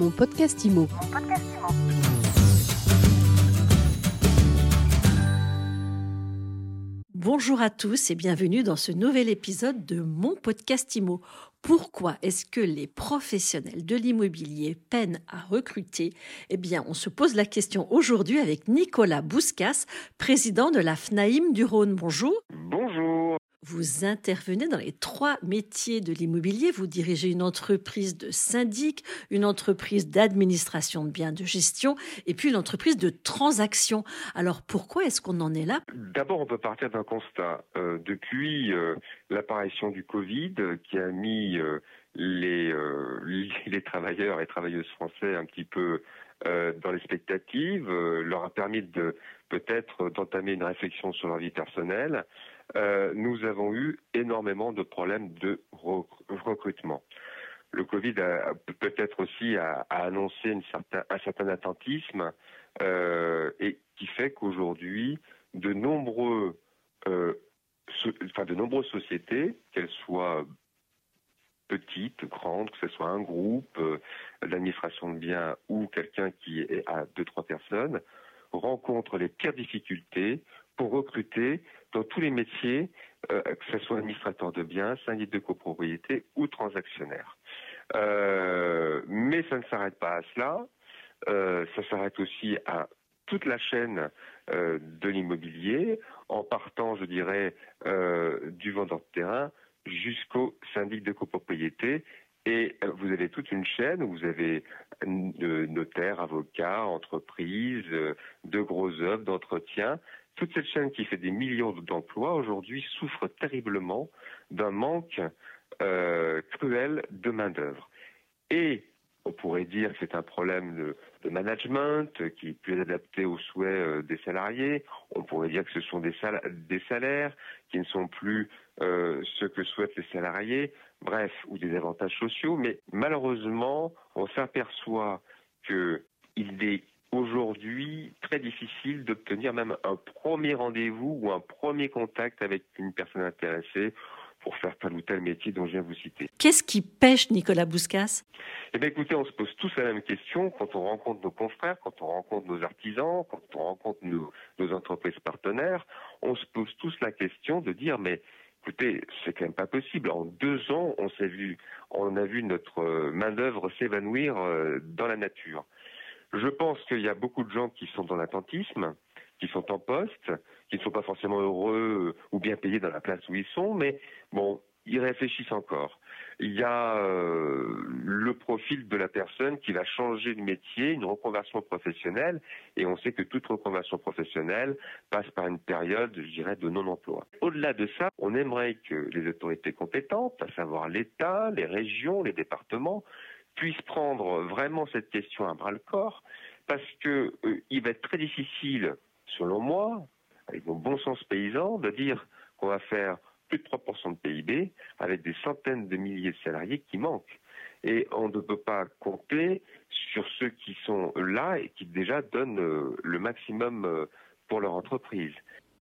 Mon podcast IMO. Bonjour à tous et bienvenue dans ce nouvel épisode de mon podcast IMO. Pourquoi est-ce que les professionnels de l'immobilier peinent à recruter? Eh bien, on se pose la question aujourd'hui avec Nicolas Bouscas, président de la FNAIM du Rhône. Bonjour. Bonjour. Vous intervenez dans les trois métiers de l'immobilier. Vous dirigez une entreprise de syndic, une entreprise d'administration de biens de gestion et puis une entreprise de transaction. Alors pourquoi est-ce qu'on en est là? D'abord, on peut partir d'un constat. Euh, depuis euh, l'apparition du Covid, qui a mis euh, les, les travailleurs et travailleuses français un petit peu dans les spectatives, leur a permis de peut-être d'entamer une réflexion sur leur vie personnelle. Euh, nous avons eu énormément de problèmes de recrutement. Le Covid peut-être aussi a, annoncé un certain attentisme euh, et qui fait qu'aujourd'hui, de nombreux, euh, enfin de nombreuses sociétés, qu'elles soient petites, grandes, que ce soit un groupe d'administration de biens ou quelqu'un qui est à deux trois personnes, rencontrent les pires difficultés pour recruter dans tous les métiers, euh, que ce soit administrateur de biens, syndic de copropriété ou transactionnaire. Euh, mais ça ne s'arrête pas à cela. Euh, ça s'arrête aussi à toute la chaîne de l'immobilier, en partant, je dirais, du vendeur de terrain jusqu'au syndic de copropriété. Et vous avez toute une chaîne où vous avez notaires, avocats, entreprises, de gros œuvres, d'entretien, toute cette chaîne qui fait des millions d'emplois aujourd'hui souffre terriblement d'un manque euh, cruel de main-d'œuvre. Et on pourrait dire que c'est un problème de, management qui est plus adapté aux souhaits euh, des salariés. On pourrait dire que ce sont des, salaires qui ne sont plus euh, ce que souhaitent les salariés, bref, ou des avantages sociaux. Mais malheureusement, on s'aperçoit qu'il est aujourd'hui très difficile d'obtenir même un premier rendez-vous ou un premier contact avec une personne intéressée pour faire tel ou tel métier dont je viens vous citer. Qu'est-ce qui pêche Nicolas Bouscas? Eh bien écoutez, on se pose tous la même question quand on rencontre nos confrères, quand on rencontre nos artisans, quand on rencontre nos, nos entreprises partenaires, on se pose tous la question de dire mais écoutez, c'est quand même pas possible. En deux ans, on s'est vu, on a vu notre main d'œuvre s'évanouir euh, dans la nature. Je pense qu'il y a beaucoup de gens qui sont dans l'attentisme, qui sont en poste, qui ne sont pas forcément heureux ou bien payés dans la place où ils sont, mais bon, ils réfléchissent encore. Il y a euh, le profil de la personne qui va changer de métier, une reconversion professionnelle, et on sait que toute reconversion professionnelle passe par une période, je dirais, de non-emploi. Au-delà de ça, on aimerait que les autorités compétentes, à savoir l'État, les régions, les départements, puisse prendre vraiment cette question à bras le corps, parce que euh, il va être très difficile, selon moi, avec mon bon sens paysan, de dire qu'on va faire plus de 3% de PIB avec des centaines de milliers de salariés qui manquent. Et on ne peut pas compter sur ceux qui sont là et qui déjà donnent euh, le maximum euh, pour leur entreprise.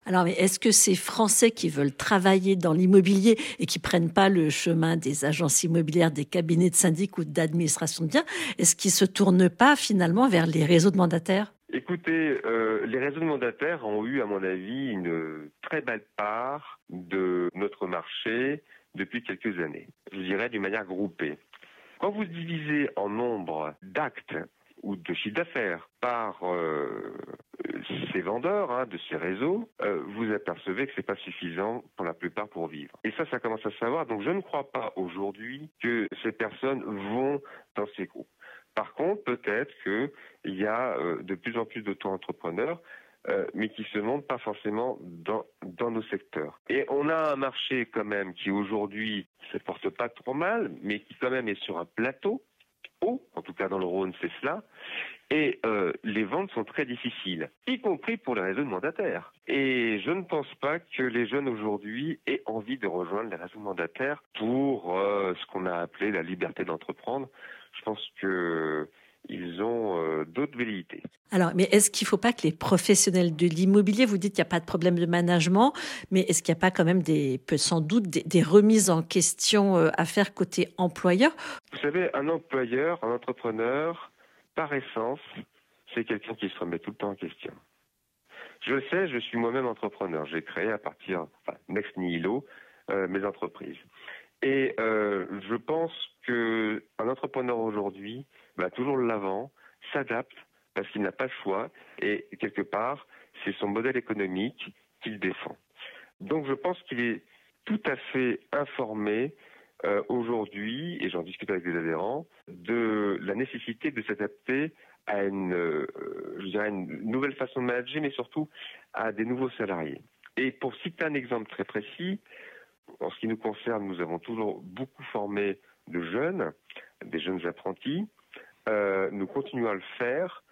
Alors, est-ce que ces Français qui veulent travailler dans l'immobilier et qui prennent pas le chemin des agences immobilières, des cabinets de syndic ou d'administration de biens, est-ce qu'ils se tournent pas finalement vers les réseaux de mandataires? Écoutez, euh, les réseaux de mandataires ont eu, à mon avis, une très belle part de notre marché depuis quelques années. Je dirais d'une manière groupée. Quand vous divisez en nombre d'actes ou de chiffre d'affaires par euh, ces vendeurs hein, de ces réseaux, euh, vous apercevez que c'est pas suffisant pour la plupart pour vivre. Et ça, ça commence à savoir. Donc, je ne crois pas aujourd'hui que ces personnes vont dans ces groupes. Par contre, peut-être qu'il y a euh, de plus en plus d'auto-entrepreneurs mais qui se montrent pas forcément dans, nos secteurs. Et on a un marché quand même qui aujourd'hui se porte pas trop mal, mais qui quand même est sur un plateau en tout cas dans le Rhône, c'est cela. Et euh, les ventes sont très difficiles, y compris pour les réseaux de mandataires. Et je ne pense pas que les jeunes aujourd'hui aient envie de rejoindre les réseaux mandataires pour euh, ce qu'on a appelé la liberté d'entreprendre. Je pense que ils ont euh, d'autres velléités. Alors, mais est-ce qu'il ne faut pas que les professionnels de l'immobilier, vous dites qu'il n'y a pas de problème de management, mais est-ce qu'il n'y a pas quand même des, sans doute des, remises en question euh, à faire côté employeur? Vous savez, un employeur, un entrepreneur, par essence, c'est quelqu'un qui se remet tout le temps en question. Je le sais, je suis moi-même entrepreneur. J'ai créé à partir, enfin, next nihilo, euh, mes entreprises. Et euh, je pense qu'un entrepreneur aujourd'hui va toujours de l'avant, s'adapte parce qu'il n'a pas le choix et quelque part, c'est son modèle économique qu'il défend. Donc je pense qu'il est tout à fait informé euh, aujourd'hui, et j'en discute avec des adhérents, de la nécessité de s'adapter à une, euh, je dirais une nouvelle façon de manager, mais surtout à des nouveaux salariés. Et pour citer un exemple très précis, en ce qui nous concerne, nous avons toujours beaucoup formé de jeunes, des jeunes apprentis. Euh, nous continuons à le faire,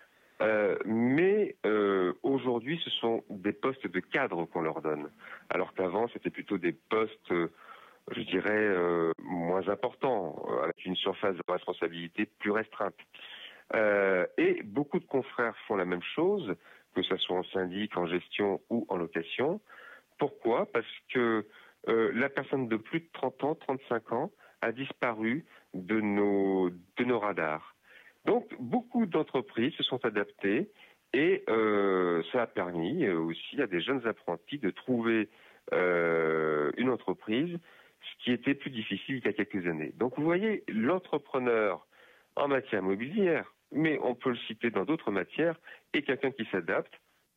euh, mais euh, aujourd'hui, ce sont des postes de cadre qu'on leur donne, alors qu'avant, c'était plutôt des postes, je dirais, moins importants, avec une surface de responsabilité plus restreinte. et beaucoup de confrères font la même chose, que ce soit en syndic, en gestion ou en location. Pourquoi? Parce que la personne de plus de 30 ans, 35 ans, a disparu de nos, radars. Donc, beaucoup d'entreprises se sont adaptées et euh, ça a permis euh, aussi à des jeunes apprentis de trouver une entreprise, ce qui était plus difficile il y a quelques années. Donc, vous voyez, l'entrepreneur en matière immobilière, mais on peut le citer dans d'autres matières, est quelqu'un qui s'adapte.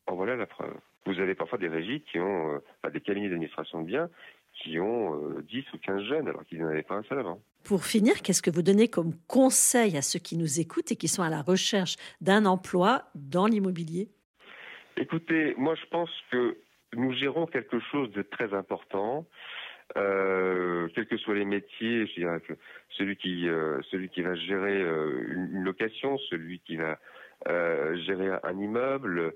En voilà la preuve. Vous avez parfois des régies qui ont, des cabinets d'administration de biens qui ont 10 euh, ou 15 jeunes alors qu'ils n'en avaient pas un seul avant. Pour finir, qu'est-ce que vous donnez comme conseil à ceux qui nous écoutent et qui sont à la recherche d'un emploi dans l'immobilier? Écoutez, moi je pense que nous gérons quelque chose de très important. Euh, quels que soient les métiers, je dirais que celui qui euh, celui qui va gérer une, location, celui qui va gérer un immeuble,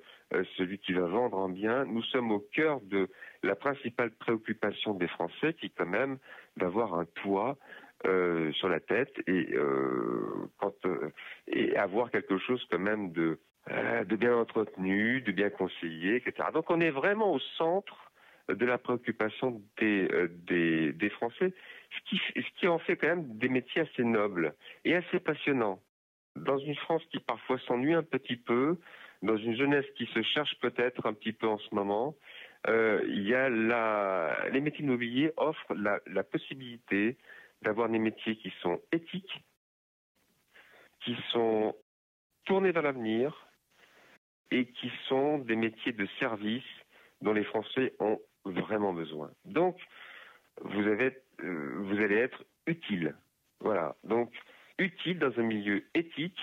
celui qui va vendre un bien, nous sommes au cœur de la principale préoccupation des Français, qui quand même d'avoir un toit euh, sur la tête et, euh, quand, euh, et avoir quelque chose quand même de, de bien entretenu, de bien conseillé, etc. Donc on est vraiment au centre de la préoccupation des, des Français, ce qui, en fait quand même des métiers assez nobles et assez passionnants. Dans une France qui parfois s'ennuie un petit peu, dans une jeunesse qui se cherche peut-être un petit peu en ce moment, euh, il y a les métiers immobiliers offrent la possibilité d'avoir des métiers qui sont éthiques, qui sont tournés vers l'avenir et qui sont des métiers de service dont les Français ont vraiment besoin. Donc, vous, avez, euh, vous allez être utile. Voilà. Donc, utile dans un milieu éthique.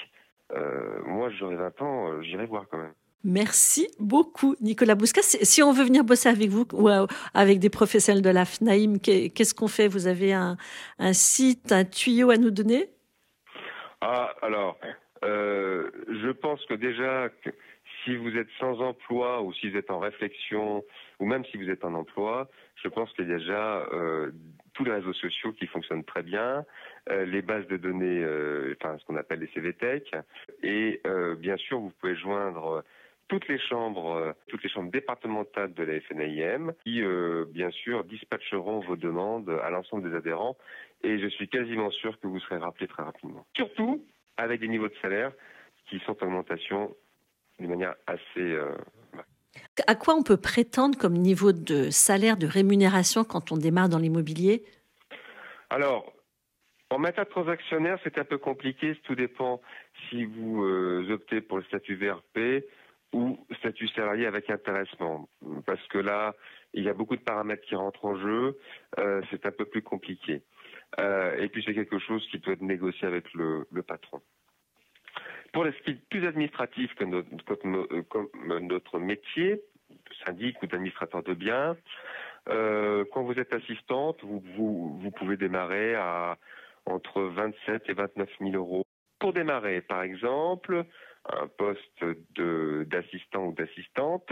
Euh, moi, j'aurais 20 ans, euh, j'irai voir quand même. Merci beaucoup, Nicolas Bousca. Si on veut venir bosser avec vous ou euh, avec des professionnels de la FNAIM, qu'est-ce qu'on fait? Vous avez un, site, un tuyau à nous donner? Ah, alors, euh, je pense que déjà, si vous êtes sans emploi ou si vous êtes en réflexion, ou même si vous êtes en emploi, je pense qu'il y a déjà euh, tous les réseaux sociaux qui fonctionnent très bien, les bases de données, enfin ce qu'on appelle les CVTech, et bien sûr vous pouvez joindre toutes les chambres, euh, toutes les chambres départementales de la FNIM qui, euh, bien sûr, dispatcheront vos demandes à l'ensemble des adhérents et je suis quasiment sûr que vous serez rappelés très rapidement. Surtout avec des niveaux de salaire qui sont en augmentation de manière assez. Euh, à quoi on peut prétendre comme niveau de salaire, de rémunération quand on démarre dans l'immobilier? Alors, en matière transactionnaire, c'est un peu compliqué. Tout dépend si vous optez pour le statut VRP ou statut salarié avec intéressement. Parce que là, il y a beaucoup de paramètres qui rentrent en jeu, euh, c'est un peu plus compliqué. Euh, et puis c'est quelque chose qui doit être négocié avec le, patron. Pour est plus administratif que notre, comme notre métier, syndic ou d'administrateur de biens, euh, quand vous êtes assistante, vous, pouvez démarrer à entre 27 et 29 000 euros. Pour démarrer, par exemple, un poste d'assistant ou d'assistante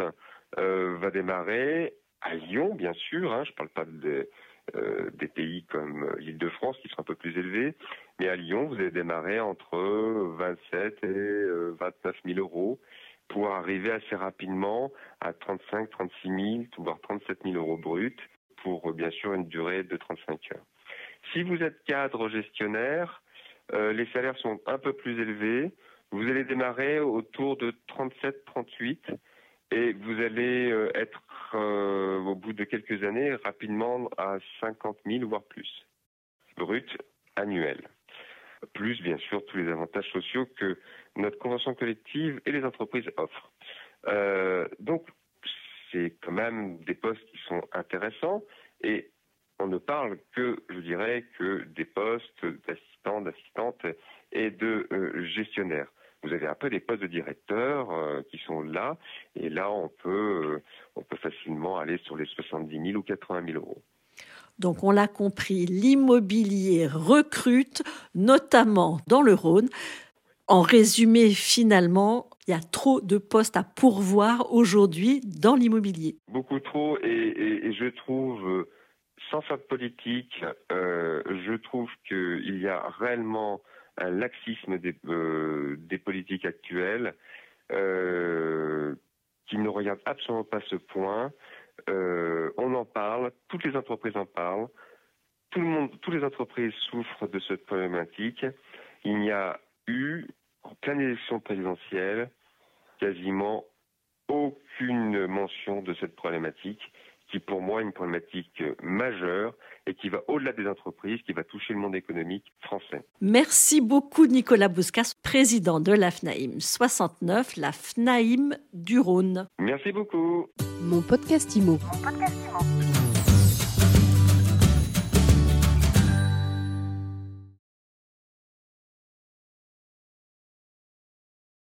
euh, va démarrer à Lyon, bien sûr. Hein, je ne parle pas de, euh, des pays comme l'Île-de-France qui sont un peu plus élevés. Mais à Lyon, vous allez démarrer entre 27 et 29 000 euros pour arriver assez rapidement à 35, 36 000, voire 37 000 euros bruts pour bien sûr une durée de 35 heures. Si vous êtes cadre gestionnaire, les salaires sont un peu plus élevés. Vous allez démarrer autour de 37-38 et vous allez euh, être euh, au bout de quelques années rapidement à 50 000 voire plus brut annuel. Plus bien sûr tous les avantages sociaux que notre convention collective et les entreprises offrent. Euh, donc c'est quand même des postes qui sont intéressants et on ne parle que, je dirais, que des postes d'assistants, d'assistantes et de gestionnaires vous avez peu des postes de directeurs euh, qui sont là, et là on peut, euh, on peut facilement aller sur les 70 000 ou 80 000 euros. Donc on l'a compris, l'immobilier recrute, notamment dans le Rhône. En résumé, finalement, il y a trop de postes à pourvoir aujourd'hui dans l'immobilier. Beaucoup trop, et, je trouve, euh, sans faire de politique, je trouve qu'il y a réellement un laxisme des, euh, politiques actuelles euh, qui ne regarde absolument pas ce point. Euh, on en parle, toutes les entreprises en parlent, tout le monde, toutes les entreprises souffrent de cette problématique. Il n'y a eu, en pleine élection présidentielle, quasiment aucune mention de cette problématique qui pour moi est une problématique majeure et qui va au-delà des entreprises, qui va toucher le monde économique français. Merci beaucoup Nicolas Bouscas, président de la FNAIM 69, la FNAIM du Rhône. Merci beaucoup. Mon podcast Mon podcast Imo.